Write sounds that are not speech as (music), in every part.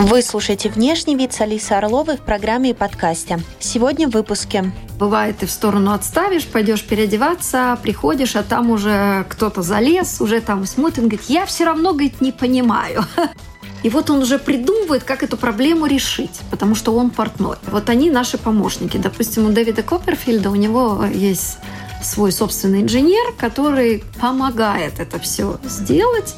Вы слушаете «Внешний вид» с Алисой Орловой в программе и подкасте. Сегодня в выпуске. Бывает, ты в сторону отставишь, пойдешь переодеваться, приходишь, а там уже кто-то залез, уже там смотрит, говорит, я все равно, говорит, не понимаю. (laughs) И вот он уже придумывает, как эту проблему решить, потому что он портной. Вот они наши помощники. Допустим, у Дэвида Копперфильда у него есть свой собственный инженер, который помогает это все сделать.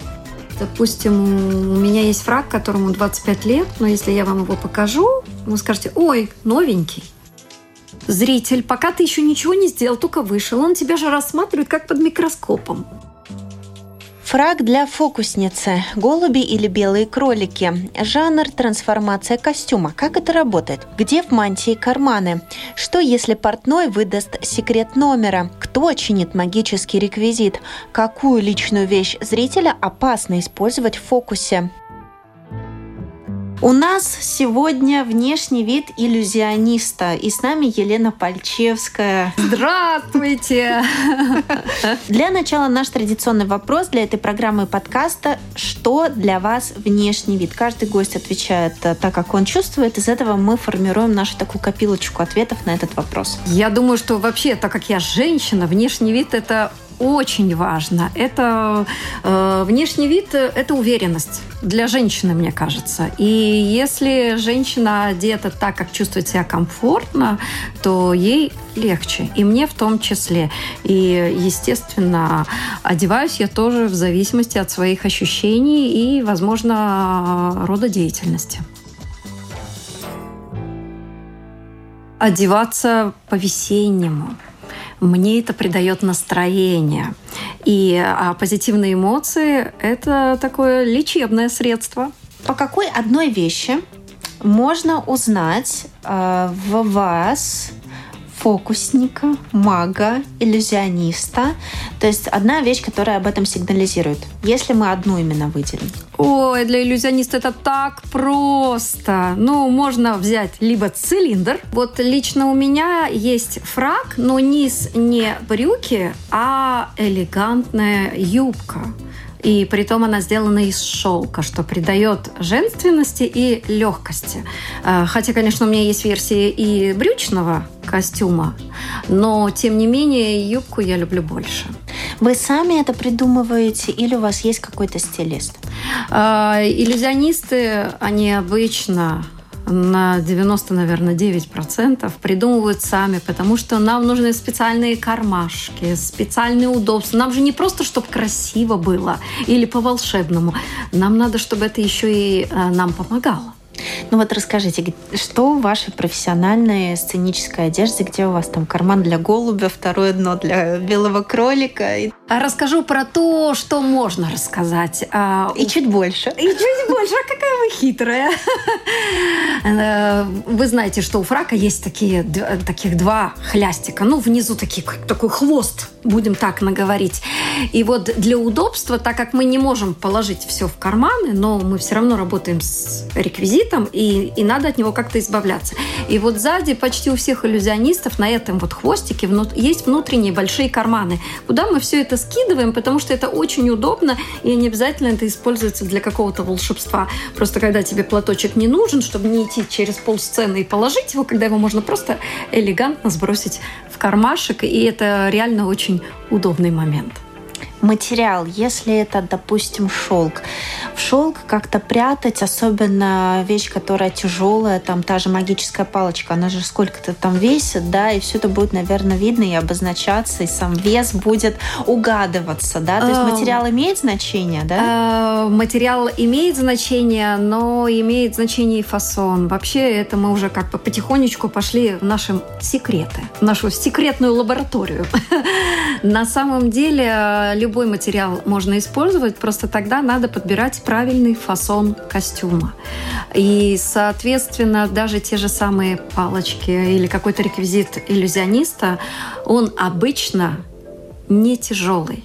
Допустим, у меня есть фраг, которому 25 лет, но если я вам его покажу, вы скажете, ой, новенький. Зритель, пока ты еще ничего не сделал, только вышел, он тебя же рассматривает как под микроскопом. Фраг для фокусницы. Голуби или белые кролики. Жанр трансформация костюма. Как это работает? Где в мантии карманы? Что, если портной выдаст секрет номера? Кто чинит магический реквизит? Какую личную вещь зрителя опасно использовать в фокусе? У нас сегодня внешний вид иллюзиониста. И с нами Елена Пальчевская. Здравствуйте! Для начала наш традиционный вопрос для этой программы подкаста. Что для вас внешний вид? Каждый гость отвечает э, так, как он чувствует. Из этого мы формируем нашу такую копилочку ответов на этот вопрос. Я думаю, что вообще, так как я женщина, внешний вид – это очень важно. Это э, внешний вид, это уверенность для женщины, мне кажется. И если женщина одета так, как чувствует себя комфортно, то ей легче. И мне в том числе. И, естественно, одеваюсь я тоже в зависимости от своих ощущений и, возможно, рода деятельности. Одеваться по-весеннему – мне это придает настроение. И а позитивные эмоции – это такое лечебное средство. По какой одной вещи можно узнать э, в вас фокусника, мага, иллюзиониста. То есть одна вещь, которая об этом сигнализирует. Если мы одну именно выделим. Ой, для иллюзиониста это так просто. Ну, можно взять либо цилиндр. Вот лично у меня есть фраг, но низ не брюки, а элегантная юбка. И при том она сделана из шелка, что придает женственности и легкости. Э, хотя, конечно, у меня есть версии и брючного костюма, но, тем не менее, юбку я люблю больше. Вы сами это придумываете или у вас есть какой-то стилист? Э, иллюзионисты, они обычно на 90, наверное, 9% придумывают сами, потому что нам нужны специальные кармашки, специальные удобства. Нам же не просто, чтобы красиво было или по-волшебному. Нам надо, чтобы это еще и э, нам помогало. Ну вот расскажите, что в вашей профессиональной сценической одежде, где у вас там карман для голубя, второе дно для белого кролика? А расскажу про то, что можно рассказать. А, и чуть больше. И чуть больше. А какая вы хитрая. Э, вы знаете, что у фрака есть такие, таких два хлястика. Ну, внизу такие, такой хвост, будем так наговорить. И вот для удобства, так как мы не можем положить все в карманы, но мы все равно работаем с реквизитом, и, и надо от него как-то избавляться. И вот сзади почти у всех иллюзионистов на этом вот хвостике есть внутренние большие карманы, куда мы все это скидываем, потому что это очень удобно, и не обязательно это используется для какого-то волшебства. Просто когда тебе платочек не нужен, чтобы не идти через полсцены и положить его, когда его можно просто элегантно сбросить в кармашек, и это реально очень удобный момент материал, если это, допустим, шелк. В шелк как-то прятать, особенно вещь, которая тяжелая, там та же магическая палочка, она же сколько-то там весит, да, и все это будет, наверное, видно и обозначаться, и сам вес будет угадываться, да, то есть а, материал имеет значение, да? А, материал имеет значение, но имеет значение и фасон. Вообще это мы уже как бы потихонечку пошли в наши секреты, в нашу секретную лабораторию. (laughs) На самом деле любой материал можно использовать, просто тогда надо подбирать правильный фасон костюма. И, соответственно, даже те же самые палочки или какой-то реквизит иллюзиониста, он обычно не тяжелый.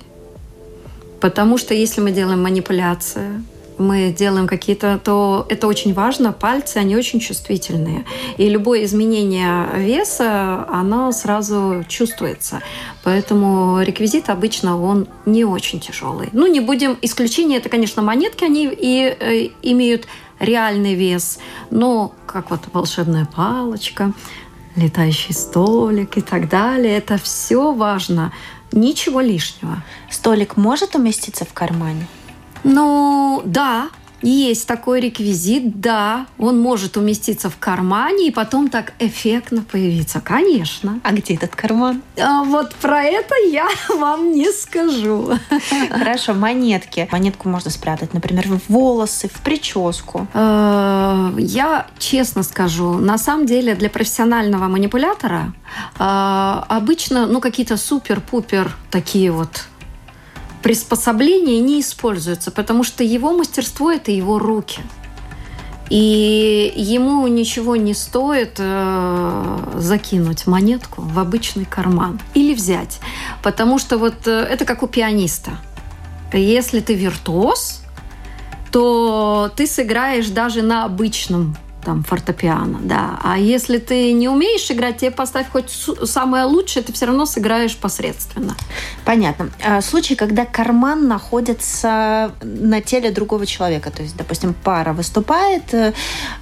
Потому что если мы делаем манипуляцию, мы делаем какие-то, то это очень важно. Пальцы, они очень чувствительные. И любое изменение веса, оно сразу чувствуется. Поэтому реквизит обычно он не очень тяжелый. Ну, не будем... Исключение это, конечно, монетки, они и э, имеют реальный вес. Но как вот волшебная палочка, летающий столик и так далее, это все важно. Ничего лишнего. Столик может уместиться в кармане? Ну, да, есть такой реквизит, да, он может уместиться в кармане и потом так эффектно появиться, конечно. А где этот карман? А вот про это я (laughs) вам не скажу. Хорошо, монетки. Монетку можно спрятать, например, в волосы, в прическу. А, я честно скажу, на самом деле для профессионального манипулятора а, обычно, ну, какие-то супер-пупер такие вот приспособления не используются, потому что его мастерство – это его руки. И ему ничего не стоит э, закинуть монетку в обычный карман или взять. Потому что вот э, это как у пианиста. Если ты виртуоз, то ты сыграешь даже на обычном там фортепиано, да. А если ты не умеешь играть, тебе поставь хоть самое лучшее, ты все равно сыграешь посредственно. Понятно. А, случай, когда карман находится на теле другого человека, то есть, допустим, пара выступает, э,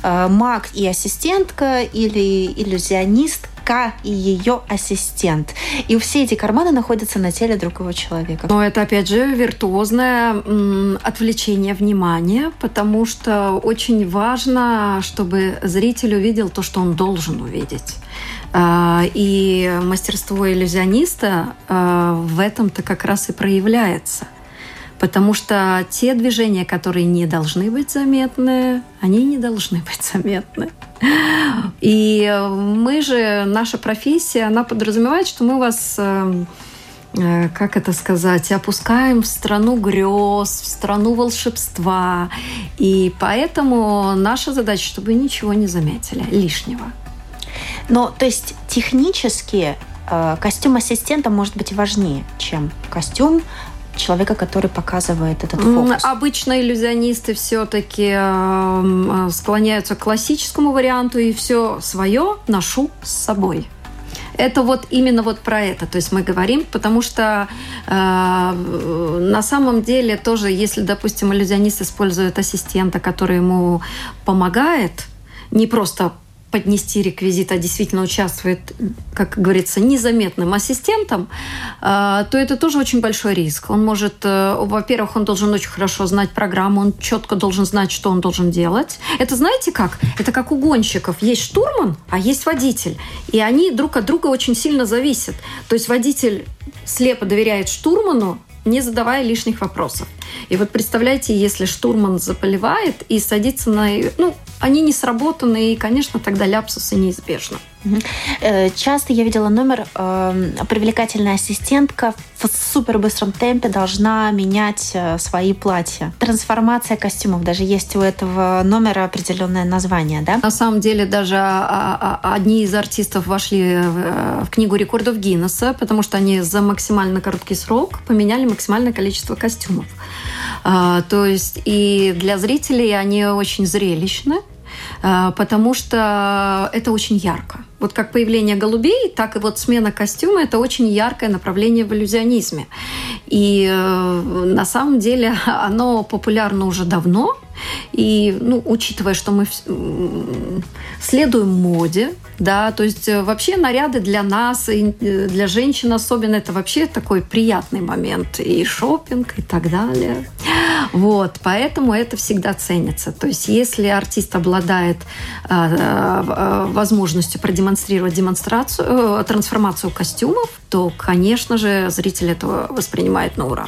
маг и ассистентка или иллюзионист К и ее ассистент. И все эти карманы находятся на теле другого человека. Но это, опять же, виртуозное отвлечение внимания, потому что очень важно, чтобы зритель увидел то, что он должен увидеть. А, и мастерство иллюзиониста а, в этом-то как раз и проявляется. Потому что те движения, которые не должны быть заметны, они не должны быть заметны. И мы же, наша профессия, она подразумевает, что мы вас э, э, как это сказать, опускаем в страну грез, в страну волшебства. И поэтому наша задача, чтобы ничего не заметили лишнего. Но, то есть, технически э, костюм ассистента может быть важнее, чем костюм человека, который показывает этот фокус? Обычно иллюзионисты все-таки э, склоняются к классическому варианту и все свое ношу с собой. Это вот именно вот про это. То есть мы говорим, потому что э, на самом деле тоже, если, допустим, иллюзионист использует ассистента, который ему помогает, не просто поднести реквизит, а действительно участвует, как говорится, незаметным ассистентом, а, то это тоже очень большой риск. Он может, э, во-первых, он должен очень хорошо знать программу, он четко должен знать, что он должен делать. Это знаете как? Это как у гонщиков. Есть штурман, а есть водитель. И они друг от друга очень сильно зависят. То есть водитель слепо доверяет штурману, не задавая лишних вопросов. И вот представляете, если штурман заболевает и садится на... Ну, они не сработаны, и, конечно, тогда ляпсусы неизбежны. Э, часто я видела номер, э, привлекательная ассистентка в супер быстром темпе должна менять э, свои платья. Трансформация костюмов. Даже есть у этого номера определенное название, да? На самом деле даже а, а, одни из артистов вошли в книгу рекордов Гиннесса, потому что они за максимально короткий срок поменяли максимальное количество костюмов. А, то есть и для зрителей они очень зрелищны, потому что это очень ярко. Вот как появление голубей, так и вот смена костюма – это очень яркое направление в иллюзионизме. И э, на самом деле (laughs) оно популярно уже давно. И, ну, учитывая, что мы следуем моде, да, то есть э, вообще наряды для нас, и э, для женщин особенно, это вообще такой приятный момент. И шопинг, и так далее. Вот, поэтому это всегда ценится. То есть если артист обладает э, возможностью продемонстрировать демонстрацию, трансформацию костюмов, то, конечно же, зритель этого воспринимает на ура.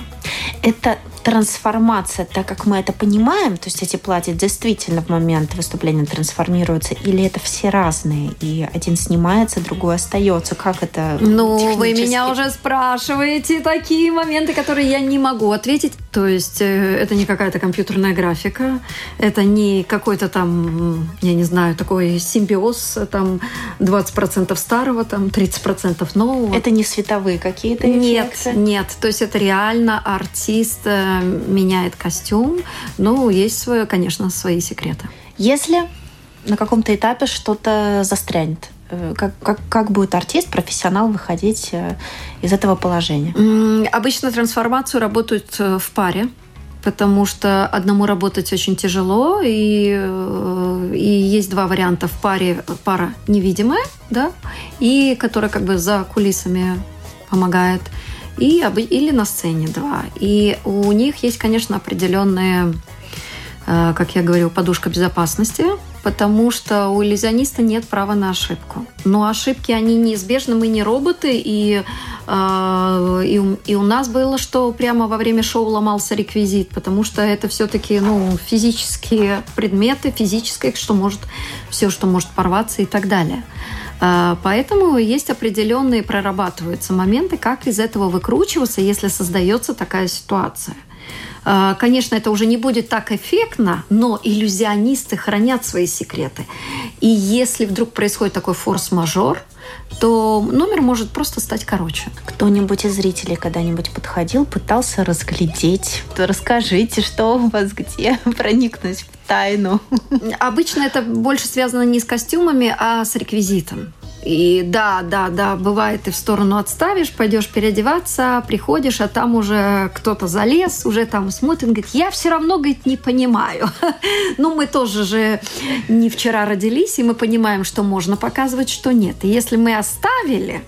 Это трансформация, так как мы это понимаем, то есть эти платья действительно в момент выступления трансформируются, или это все разные, и один снимается, другой остается? Как это Ну, вы меня уже спрашиваете такие моменты, которые я не могу ответить. То есть э, это не какая-то компьютерная графика, это не какой-то там, я не знаю, такой симбиоз, там 20% старого, там 30% нового. Это не световые какие-то эффекты? Нет, нет. То есть это реально артист меняет костюм. Ну, есть, свое, конечно, свои секреты. Если на каком-то этапе что-то застрянет, э, как, как, как будет артист, профессионал выходить э, из этого положения? Обычно трансформацию работают э, в паре потому что одному работать очень тяжело, и, и есть два варианта в паре. Пара невидимая, да, и которая как бы за кулисами помогает, и, или на сцене два. И у них есть, конечно, определенные Э, как я говорю, подушка безопасности, потому что у иллюзиониста нет права на ошибку. Но ошибки, они неизбежны, мы не роботы, и, э, и, и у нас было, что прямо во время шоу ломался реквизит, потому что это все-таки ну, физические предметы, физическое, что может, все, что может порваться и так далее. Э, поэтому есть определенные прорабатываются моменты, как из этого выкручиваться, если создается такая ситуация. А, конечно, это уже не будет так эффектно, но иллюзионисты хранят свои секреты. И если вдруг происходит такой форс-мажор, то номер может просто стать короче. Кто-нибудь из зрителей когда-нибудь подходил, пытался разглядеть? То расскажите, что у вас где, (laughs) проникнуть в тайну. Обычно это больше связано не с костюмами, а с реквизитом. И да, да, да, бывает, ты в сторону отставишь, пойдешь переодеваться, приходишь, а там уже кто-то залез, уже там смотрит, говорит, я все равно, говорит, не понимаю. (laughs) Ну, мы тоже же не вчера родились, и мы понимаем, что можно показывать, что нет. И если мы оставили,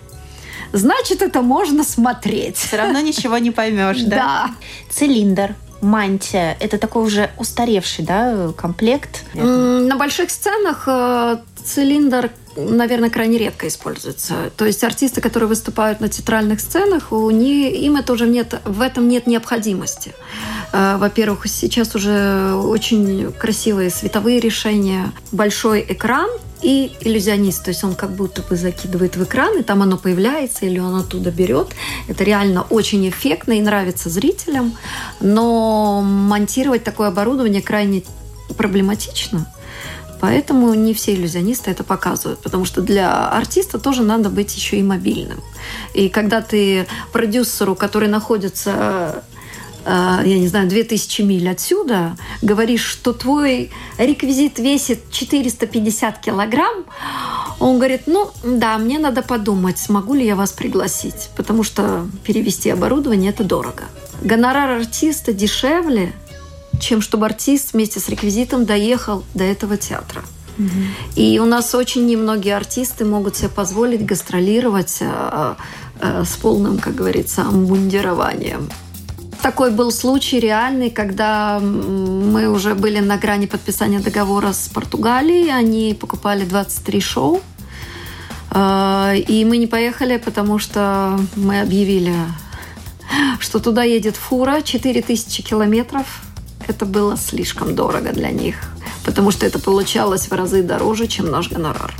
значит, это можно смотреть. Все равно ничего не поймешь, да? (laughs) Да. Цилиндр, мантия – это такой уже устаревший да, комплект? На больших сценах э, цилиндр наверное, крайне редко используется. То есть артисты, которые выступают на театральных сценах, у них, им это уже нет, в этом нет необходимости. Э, во-первых, сейчас уже очень красивые световые решения, большой экран и иллюзионист, то есть он как будто бы закидывает в экран, и там оно появляется, или он оттуда берет. Это реально очень эффектно и нравится зрителям, но монтировать такое оборудование крайне проблематично. Поэтому не все иллюзионисты это показывают, потому что для артиста тоже надо быть еще и мобильным. И когда ты продюсеру, который находится э, я не знаю, 2000 миль отсюда, говоришь, что твой реквизит весит 450 килограмм, он говорит, ну да, мне надо подумать, смогу ли я вас пригласить, потому что перевести оборудование – это дорого. Гонорар артиста дешевле, чем чтобы артист вместе с реквизитом доехал до этого театра. И у нас очень немногие артисты могут себе позволить гастролировать э, э, с полным, как говорится, амбундированием. Такой был случай реальный, когда мы уже были на грани подписания договора с Португалией. Они покупали 23 шоу. Э, и мы не поехали, потому что мы объявили, что туда едет фура 4000 километров это было слишком дорого для них, потому что это получалось в разы дороже, чем наш гонорар.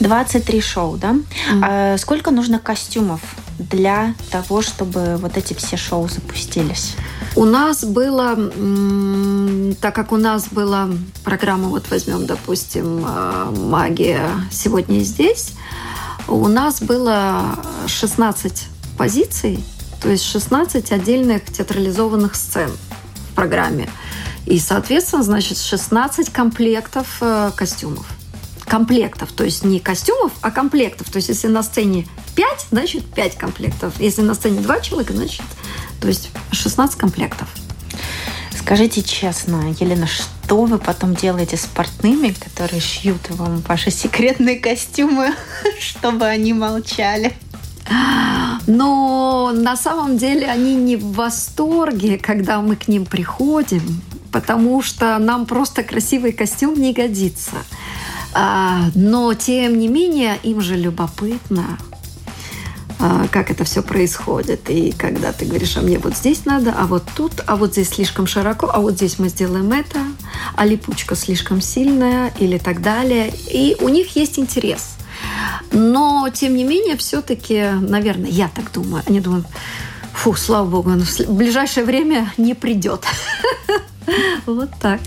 23 шоу, да? Mm. А сколько нужно костюмов для того, чтобы вот эти все шоу запустились? У нас было, так как у нас была программа, вот возьмем, допустим, а, «Магия сегодня и здесь», у нас было 16 позиций, то есть 16 отдельных театрализованных сцен – программе. И, соответственно, значит, 16 комплектов э, костюмов. Комплектов, то есть не костюмов, а комплектов. То есть если на сцене 5, значит 5 комплектов. Если на сцене 2 человека, значит, то есть 16 комплектов. Скажите честно, Елена, что вы потом делаете с портными, которые шьют вам ваши секретные костюмы, (laughs) чтобы они молчали? Но на самом деле они не в восторге, когда мы к ним приходим, потому что нам просто красивый костюм не годится. А, но тем не менее им же любопытно, а, как это все происходит. И когда ты говоришь, а мне вот здесь надо, а вот тут, а вот здесь слишком широко, а вот здесь мы сделаем это, а липучка слишком сильная или так далее. И у них есть интерес. Но, тем не менее, все-таки, наверное, я так думаю, они думают, фу, слава богу, он в ближайшее время не придет. (laughs) Вот так.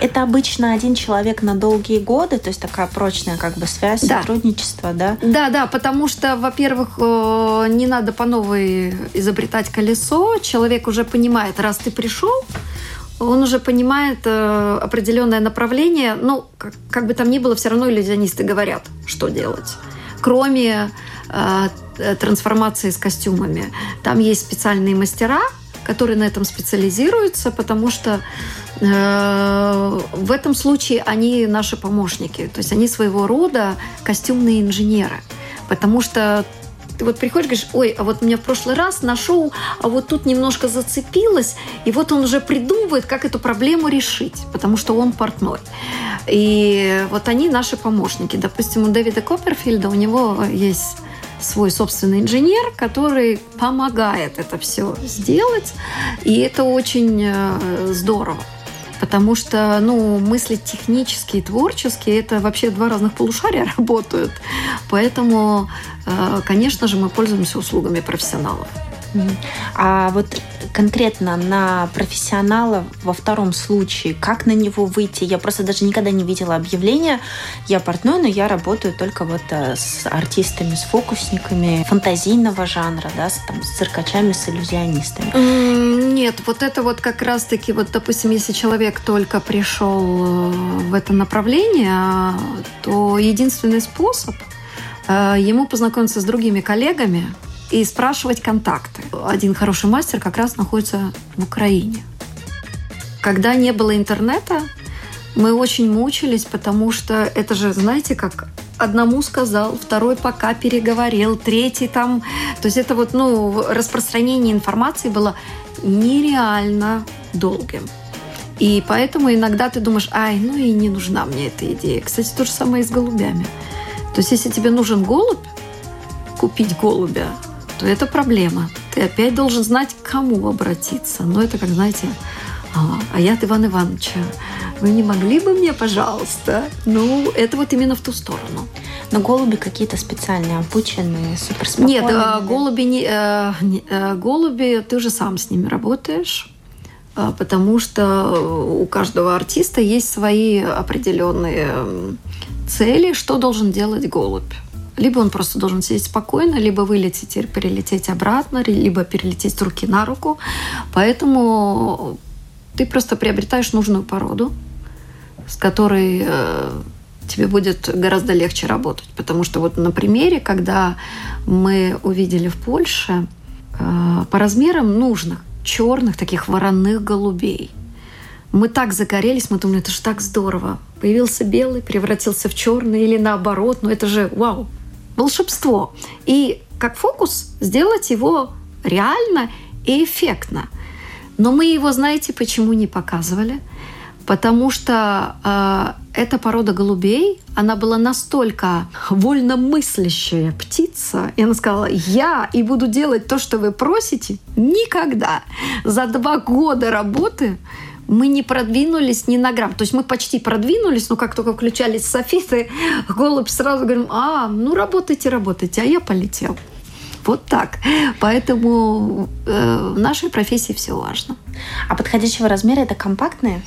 Это обычно один человек на долгие годы, то есть такая прочная как бы связь, да. сотрудничество, да? Да, да, потому что, во-первых, э, не надо по новой изобретать колесо. Человек уже понимает, раз ты пришел, он уже понимает э, определенное направление. Ну, как, как бы там ни было, все равно иллюзионисты говорят, что делать. Кроме э, трансформации с костюмами. Там есть специальные мастера, которые на этом специализируются, потому что э, в этом случае они наши помощники. То есть они своего рода костюмные инженеры. Потому что ты вот приходишь, говоришь, ой, а вот меня в прошлый раз нашел, а вот тут немножко зацепилось, и вот он уже придумывает, как эту проблему решить, потому что он портной. И вот они наши помощники. Допустим, у Дэвида Копперфильда у него есть свой собственный инженер, который помогает это все сделать. И это очень э, здорово. Потому что ну, мысли технические творческие – это вообще два разных полушария (laughs) работают. Поэтому, э, конечно же, мы пользуемся услугами профессионалов. А вот конкретно на профессионала во втором случае, как на него выйти? Я просто даже никогда не видела объявления. Я портной, но я работаю только вот э, с артистами, с фокусниками фантазийного жанра, да, с, там, с циркачами, с иллюзионистами. Нет, вот это вот как раз-таки, вот, допустим, если человек только пришел э, в это направление, то единственный способ э, ему познакомиться с другими коллегами, и спрашивать контакты. Один хороший мастер как раз находится в Украине. Когда не было интернета, мы очень мучились, потому что это же, знаете, как одному сказал, второй пока переговорил, третий там. То есть это вот, ну, распространение информации было нереально долгим. И поэтому иногда ты думаешь, ай, ну и не нужна мне эта идея. Кстати, то же самое и с голубями. То есть если тебе нужен голубь, купить голубя, то это проблема. Ты опять должен знать, к кому обратиться. Но это как, знаете, а, а я от Ивана Ивановича. Вы не могли бы мне, пожалуйста? Ну, это вот именно в ту сторону. Но голуби какие-то специальные, обученные, суперспокойные? Нет, а, голуби, не, э, э, голуби, ты же сам с ними работаешь а, потому что у каждого артиста есть свои определенные цели, что должен делать голубь. Либо он просто должен сидеть спокойно, либо вылететь и перелететь обратно, либо перелететь руки на руку. Поэтому ты просто приобретаешь нужную породу, с которой э, тебе будет гораздо легче работать. Потому что вот на примере, когда мы увидели в Польше э, по размерам нужных черных таких вороных голубей, мы так загорелись, мы думали, это же так здорово. Появился белый, превратился в черный или наоборот. Ну это же вау, волшебство. И как фокус сделать его реально и эффектно. Но мы его, знаете, почему не показывали? Потому что э, эта порода голубей, она была настолько вольномыслящая птица, и она сказала, я и буду делать то, что вы просите, никогда. За два года работы мы не продвинулись ни на грамм. То есть мы почти продвинулись, но как только включались софиты, (laughs) голубь сразу говорим, а, ну работайте, работайте, а я полетел. Вот так. Поэтому э, в нашей профессии все важно. А подходящего размера это компактные?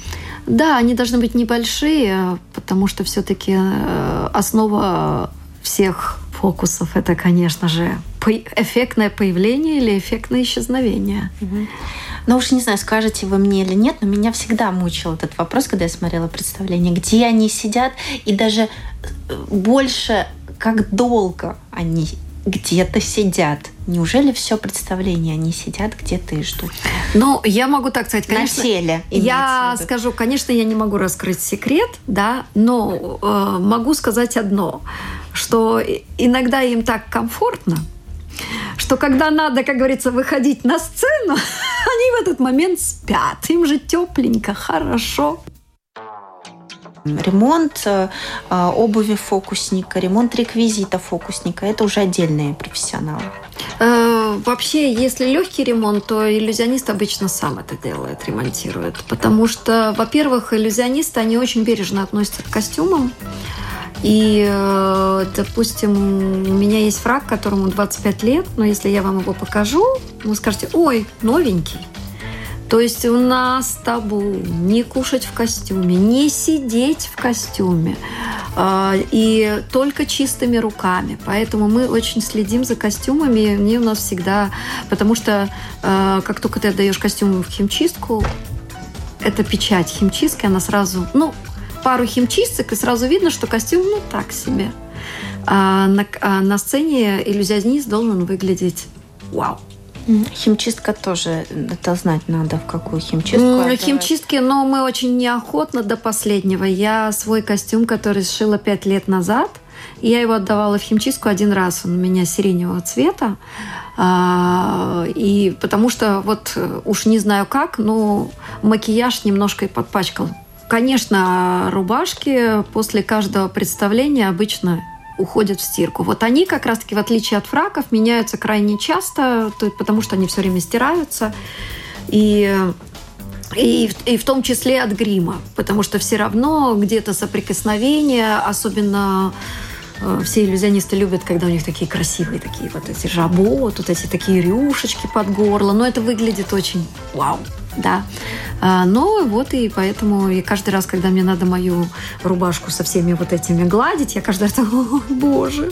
Да, они должны быть небольшие, потому что все-таки э, основа всех фокусов это, конечно же, эффектное появление или эффектное исчезновение. Угу. Но уж не знаю, скажете вы мне или нет, но меня всегда мучил этот вопрос, когда я смотрела представление, где они сидят, и даже э, больше как долго они где-то сидят. Неужели все представление они сидят где-то и ждут? Ну, я могу так сказать, конечно. На селе. Я скажу, конечно, я не могу раскрыть секрет, да, но э, могу сказать одно, что иногда им так комфортно, что когда надо, как говорится, выходить на сцену, (laughs) они в этот момент спят. Им же тепленько, хорошо. Ремонт э, обуви фокусника, ремонт реквизита фокусника – это уже отдельные профессионалы. Э, вообще, если легкий ремонт, то иллюзионист обычно сам это делает, ремонтирует. Потому что, во-первых, иллюзионисты, они очень бережно относятся к костюмам. И, э, допустим, у меня есть фраг, которому 25 лет, но если я вам его покажу, вы скажете, ой, новенький. То есть у нас табу не кушать в костюме, не сидеть в костюме э, и только чистыми руками. Поэтому мы очень следим за костюмами. Они у нас всегда... Потому что э, как только ты отдаешь костюм в химчистку, это печать химчистки, она сразу... Ну, пару химчисток, и сразу видно, что костюм, ну, так себе. А на, а на сцене иллюзионист должен выглядеть вау. Химчистка тоже, это знать надо, в какую химчистку. Отдавать. Химчистки, но мы очень неохотно до последнего. Я свой костюм, который сшила пять лет назад, я его отдавала в химчистку один раз. Он у меня сиреневого цвета. А, и потому что вот уж не знаю как, но макияж немножко и подпачкал. Конечно, рубашки после каждого представления обычно уходят в стирку. Вот они как раз-таки, в отличие от фраков, меняются крайне часто, потому что они все время стираются. И и, и в том числе от грима, потому что все равно где-то соприкосновение, особенно все иллюзионисты любят, когда у них такие красивые такие вот эти жабо, вот эти такие рюшечки под горло, но это выглядит очень вау да. А, но вот и поэтому и каждый раз, когда мне надо мою рубашку со всеми вот этими гладить, я каждый раз, (laughs) о, боже,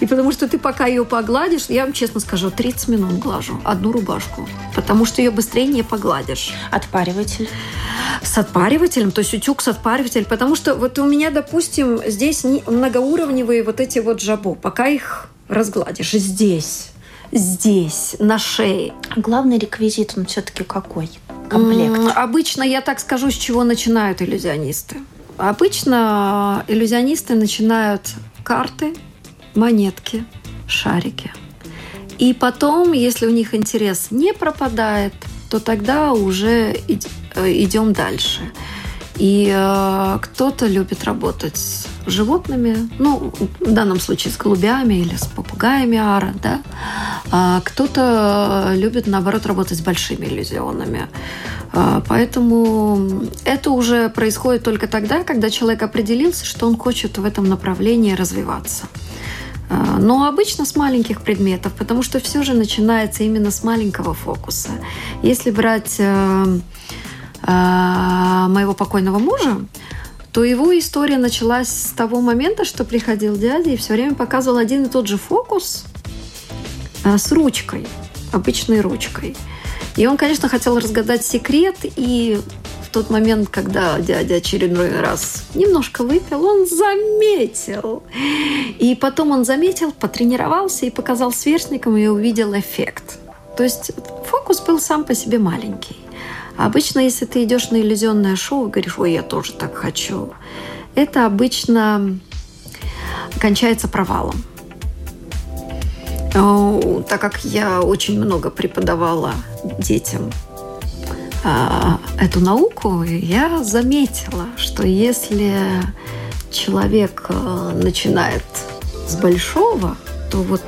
и потому что ты пока ее погладишь, я вам честно скажу, 30 минут глажу одну рубашку. Потому что ее быстрее не погладишь. Отпариватель? С отпаривателем, то есть утюг с отпаривателем. Потому что вот у меня, допустим, здесь многоуровневые вот эти вот жабо. Пока их разгладишь здесь здесь, на шее. Главный реквизит он все-таки какой? Комплект. Обычно я так скажу, с чего начинают иллюзионисты. Обычно иллюзионисты начинают карты, монетки, шарики. И потом, если у них интерес не пропадает, то тогда уже идем дальше. И э, кто-то любит работать с животными, ну, в данном случае с голубями или с попугаями ара, да. А кто-то любит, наоборот, работать с большими иллюзионами. А, поэтому это уже происходит только тогда, когда человек определился, что он хочет в этом направлении развиваться. А, но обычно с маленьких предметов, потому что все же начинается именно с маленького фокуса. Если брать э, а, моего покойного мужа, то его история началась с того момента, что приходил дядя и все время показывал один и тот же фокус а, с ручкой, обычной ручкой. И он, конечно, хотел разгадать секрет, и тот момент, когда дядя очередной раз немножко выпил, он заметил. И потом он заметил, потренировался и показал сверстникам, и увидел эффект. То есть фокус был сам по себе маленький. Обычно, если ты идешь на иллюзионное шоу и говоришь, ой, я тоже так хочу, это обычно кончается провалом. Так как я очень много преподавала детям эту науку, я заметила, что если человек а, начинает с большого, то вот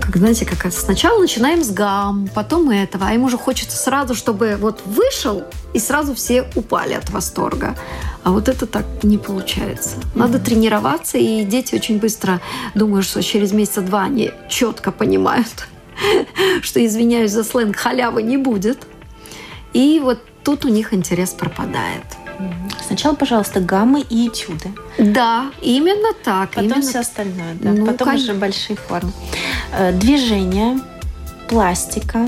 как, знаете, как сначала начинаем с гам, потом этого, а ему уже хочется сразу, чтобы вот вышел, и сразу все упали от восторга. А вот это так не получается. Надо mm-hmm. тренироваться, и дети очень быстро думают, что через месяца два они четко понимают, (laughs) что, извиняюсь за сленг, халявы не будет. И вот тут у них интерес пропадает. Сначала, пожалуйста, гаммы и этюды. Да, именно так. Потом именно... все остальное, да. Ну, Потом конечно. уже большие формы. Э, движение, пластика,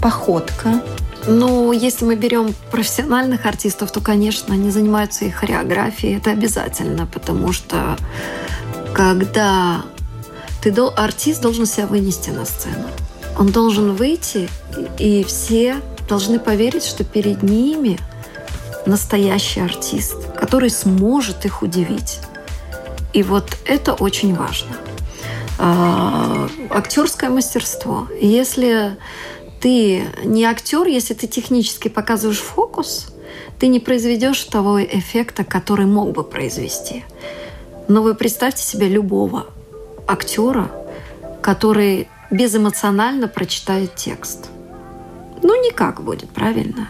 походка. Ну, если мы берем профессиональных артистов, то, конечно, они занимаются и хореографией. Это обязательно, потому что когда ты артист должен себя вынести на сцену. Он должен выйти, и все должны поверить, что перед ними настоящий артист, который сможет их удивить. И вот это очень важно. А, актерское мастерство. Если ты не актер, если ты технически показываешь фокус, ты не произведешь того эффекта, который мог бы произвести. Но вы представьте себе любого актера, который безэмоционально прочитает текст. Ну, никак будет, правильно?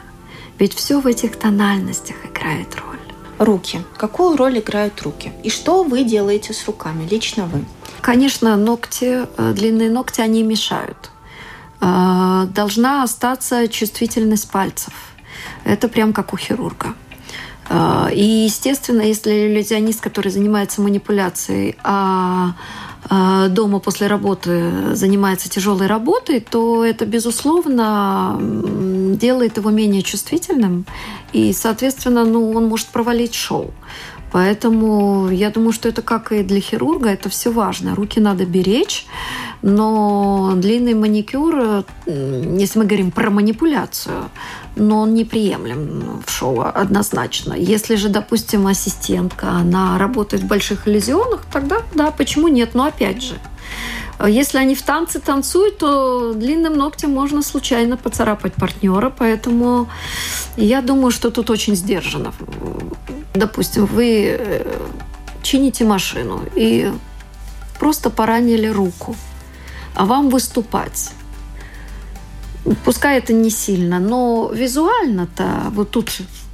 Ведь все в этих тональностях играет роль. Руки. Какую роль играют руки? И что вы делаете с руками, лично вы? Конечно, ногти, э, длинные ногти, они мешают. э, должна остаться чувствительность пальцев. Это прям как у хирурга. Э, и, естественно, если иллюзионист, который занимается манипуляцией, а дома после работы занимается тяжелой работой, то это, безусловно, делает его менее чувствительным, и, соответственно, ну, он может провалить шоу. Поэтому я думаю, что это как и для хирурга, это все важно. Руки надо беречь, но длинный маникюр, если мы говорим про манипуляцию, но он неприемлем в шоу однозначно. Если же, допустим, ассистентка, она работает в больших иллюзионах, тогда да, почему нет? Но опять же, если они в танце танцуют, то длинным ногтем можно случайно поцарапать партнера, поэтому я думаю, что тут очень сдержанно. Допустим, вы э, чините машину и просто поранили руку, а вам выступать. Пускай это не сильно, но визуально-то вот тут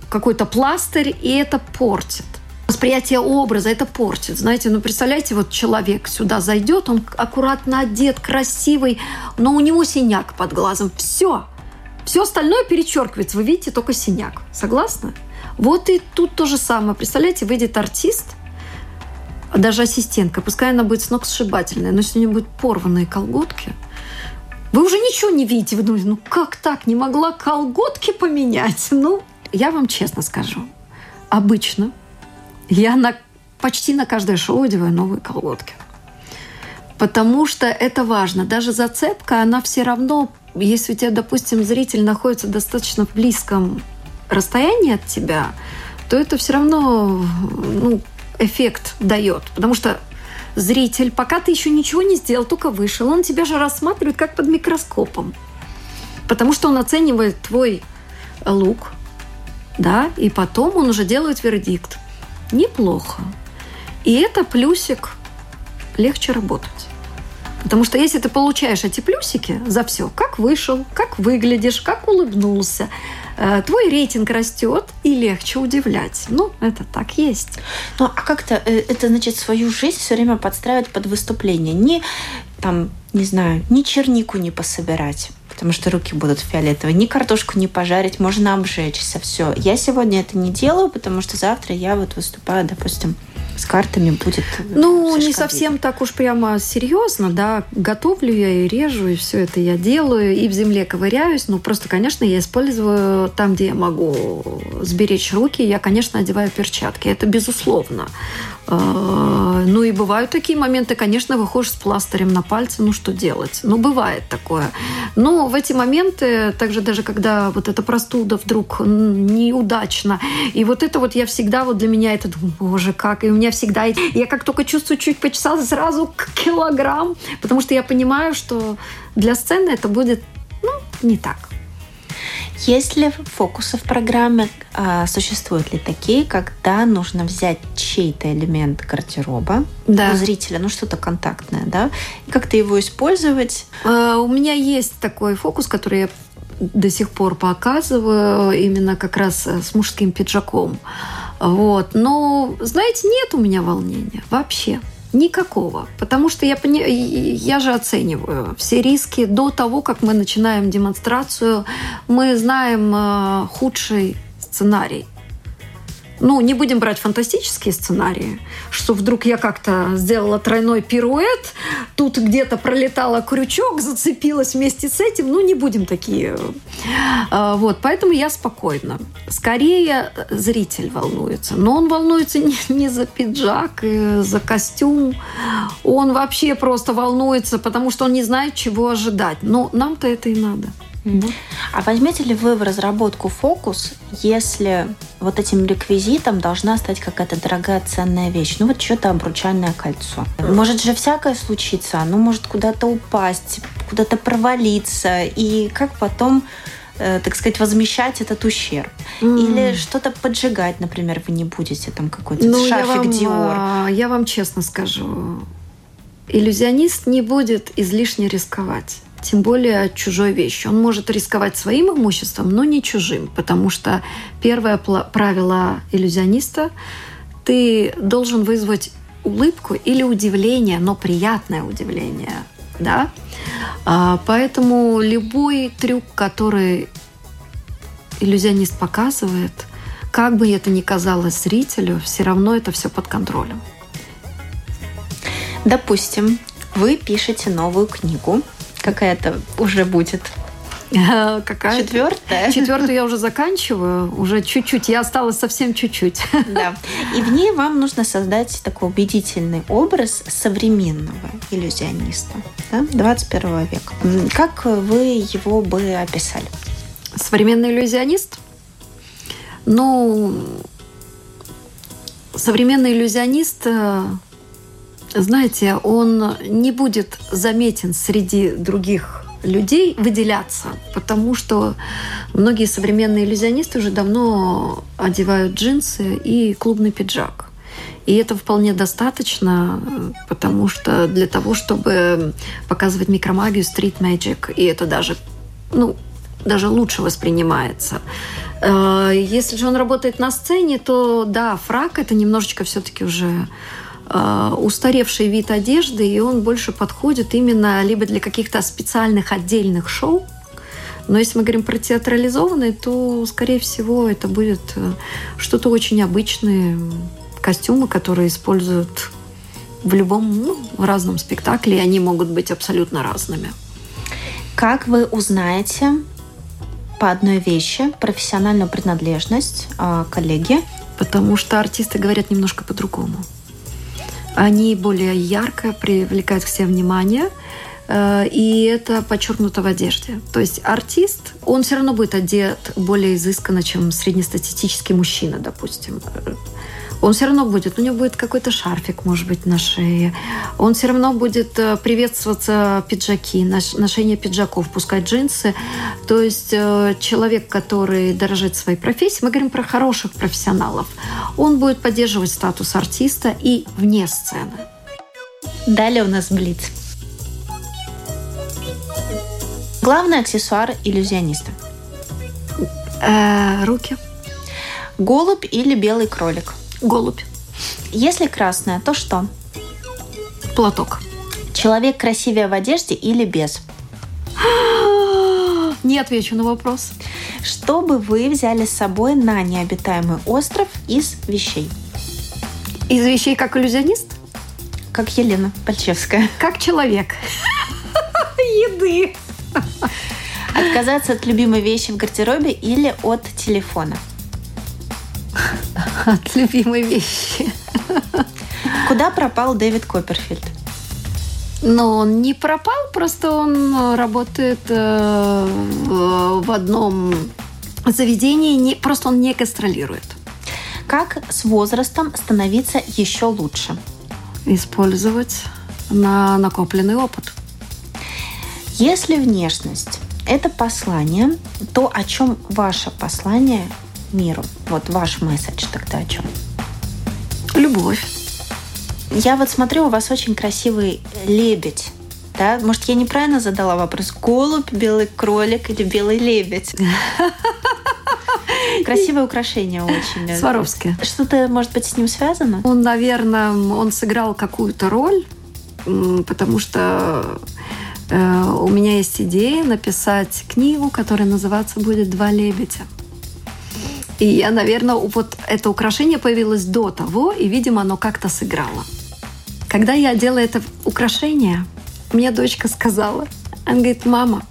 какой-то пластырь, и это портит восприятие образа, это портит. Знаете, ну представляете, вот человек сюда зайдет, он аккуратно одет, красивый, но у него синяк под глазом. Все. Все остальное перечеркивается. Вы видите только синяк. Согласны? Вот и тут то же самое. Представляете, выйдет артист, даже ассистентка, пускай она будет сногсшибательная, но если у нее будут порванные колготки, вы уже ничего не видите. Вы думаете, ну как так? Не могла колготки поменять? Ну, я вам честно скажу. Обычно я на, почти на каждое шоу одеваю новые колготки. Потому что это важно. Даже зацепка, она все равно, если у тебя, допустим, зритель находится достаточно в близком расстоянии от тебя, то это все равно ну, эффект дает. Потому что зритель, пока ты еще ничего не сделал, только вышел, он тебя же рассматривает как под микроскопом. Потому что он оценивает твой лук, да, и потом он уже делает вердикт неплохо. И это плюсик легче работать. Потому что если ты получаешь эти плюсики за все, как вышел, как выглядишь, как улыбнулся, э, твой рейтинг растет и легче удивлять. Ну, это так есть. Ну, а как-то э, это значит свою жизнь все время подстраивать под выступление. Не там, не знаю, ни чернику не пособирать потому что руки будут фиолетовые. Ни картошку не пожарить, можно обжечься, все. Я сегодня это не делаю, потому что завтра я вот выступаю, допустим, с картами будет. Ну, не совсем так уж прямо серьезно, да. Готовлю я и режу, и все это я делаю, и в земле ковыряюсь. Ну, просто, конечно, я использую там, где я могу сберечь руки, я, конечно, одеваю перчатки. Это безусловно. А, ну и бывают такие моменты, конечно, выходишь с пластырем на пальце, ну что делать? Ну, бывает такое. Но в эти моменты, также даже когда вот эта простуда вдруг неудачно, и вот это вот я всегда, вот для меня это, боже, как, и у меня всегда, я как только чувствую, чуть почесалась, сразу килограмм, потому что я понимаю, что для сцены это будет, ну, не так. Есть ли фокусы в программе? А, существуют ли такие, когда нужно взять чей-то элемент гардероба да. у зрителя, ну что-то контактное, да, и как-то его использовать? А, у меня есть такой фокус, который я до сих пор показываю, именно как раз с мужским пиджаком. Вот. Но, знаете, нет у меня волнения вообще. Никакого. Потому что я, пони... я же оцениваю все риски до того, как мы начинаем демонстрацию. Мы знаем э, худший сценарий ну, не будем брать фантастические сценарии, что вдруг я как-то сделала тройной пируэт, тут где-то пролетала крючок, зацепилась вместе с этим, ну, не будем такие. А, вот, поэтому я спокойна. Скорее зритель волнуется, но он волнуется (laughs) не, не за пиджак, э, за костюм, он вообще просто волнуется, потому что он не знает, чего ожидать. Но нам-то это и надо. А возьмете ли вы в разработку фокус, если вот этим реквизитом должна стать какая-то дорогая ценная вещь? Ну вот что-то обручальное кольцо. Может же всякое случиться, оно может куда-то упасть, куда-то провалиться. И как потом э, так сказать, возмещать этот ущерб. Mm. Или что-то поджигать, например, вы не будете, там какой-то ну, шарфик я вам, Диор. А, я вам честно скажу, иллюзионист не будет излишне рисковать тем более чужой вещью. Он может рисковать своим имуществом, но не чужим, потому что первое правило иллюзиониста – ты должен вызвать улыбку или удивление, но приятное удивление да. А, поэтому любой трюк, который иллюзионист показывает, как бы это ни казалось зрителю, все равно это все под контролем. Допустим, вы пишете новую книгу, какая-то уже будет Какая? Четвертая. Четвертую я уже заканчиваю, уже чуть-чуть. Я осталась совсем чуть-чуть. Да. И в ней вам нужно создать такой убедительный образ современного иллюзиониста да, 21 века. Как вы его бы описали? Современный иллюзионист? Ну, современный иллюзионист э, знаете, он не будет заметен среди других людей выделяться, потому что многие современные иллюзионисты уже давно одевают джинсы и клубный пиджак. И это вполне достаточно, потому что для того, чтобы показывать микромагию, стрит-мэджик, и это даже, ну, даже лучше воспринимается. Э, если же он работает на сцене, то да, фрак это немножечко все-таки уже устаревший вид одежды, и он больше подходит именно либо для каких-то специальных отдельных шоу, но если мы говорим про театрализованные, то, скорее всего, это будет э, что-то очень обычное, костюмы, которые используют в любом ну, разном спектакле, и они могут быть абсолютно разными. Как вы узнаете по одной вещи профессиональную принадлежность э, коллеги? Потому что артисты говорят немножко по-другому. Они более ярко привлекают себе внимание, э, и это подчеркнуто в одежде. То есть артист, он все равно будет одет более изысканно, чем среднестатистический мужчина, допустим он все равно будет, у него будет какой-то шарфик, может быть, на шее. Он все равно будет э, приветствоваться пиджаки, ношение пиджаков, пускать джинсы. То есть э, человек, который дорожит своей профессией, мы говорим про хороших профессионалов, он будет поддерживать статус артиста и вне сцены. Далее у нас Блиц. Главный аксессуар иллюзиониста. Э, руки. Голубь или белый кролик? Голубь. Если красное, то что? Платок. Человек красивее в одежде или без? (gasps) Не отвечу на вопрос. Что бы вы взяли с собой на необитаемый остров из вещей? Из вещей как иллюзионист? Как Елена Пальчевская. (laughs) Как человек. (laughs) Еды. (laughs) Отказаться от любимой вещи в гардеробе или от телефона? От любимой вещи. Куда пропал Дэвид Копперфильд? Но он не пропал, просто он работает э, в одном заведении, не, просто он не гастролирует. Как с возрастом становиться еще лучше? Использовать на накопленный опыт. Если внешность – это послание, то о чем ваше послание миру? Вот ваш месседж тогда о чем? Любовь. Я вот смотрю, у вас очень красивый лебедь. Да? Может, я неправильно задала вопрос? Голубь, белый кролик или белый лебедь? (laughs) Красивое украшение очень. Сваровски. Что-то, может быть, с ним связано? Он, наверное, он сыграл какую-то роль, потому что э, у меня есть идея написать книгу, которая называться будет «Два лебедя». И я, наверное, вот это украшение появилось до того, и, видимо, оно как-то сыграло. Когда я одела это украшение, мне дочка сказала, она говорит, мама,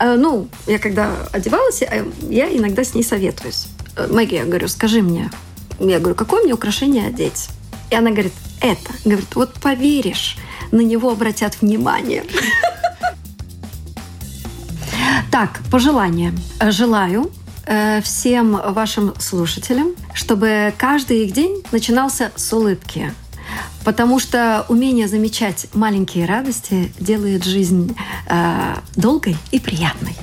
э, ну, я когда одевалась, э, я иногда с ней советуюсь. Мэгги, я говорю, скажи мне, я говорю, какое мне украшение одеть? И она говорит, это. Говорит, вот поверишь, на него обратят внимание. (laughs) Так, пожелания. Желаю Э, всем вашим слушателям, чтобы каждый их день начинался с улыбки. Потому что умение замечать маленькие радости делает жизнь э, долгой и приятной.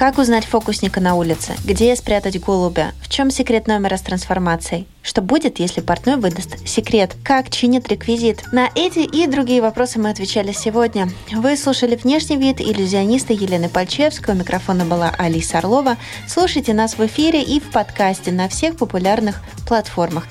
Как узнать фокусника на улице? Где спрятать голубя? В чем секрет номера с трансформацией? Что будет, если партнер выдаст секрет? Как чинит реквизит? На эти и другие вопросы мы отвечали сегодня. Вы слушали «Внешний вид» иллюзиониста Елены Пальчевской. У микрофона была Алиса Орлова. Слушайте нас в эфире и в подкасте на всех популярных платформах.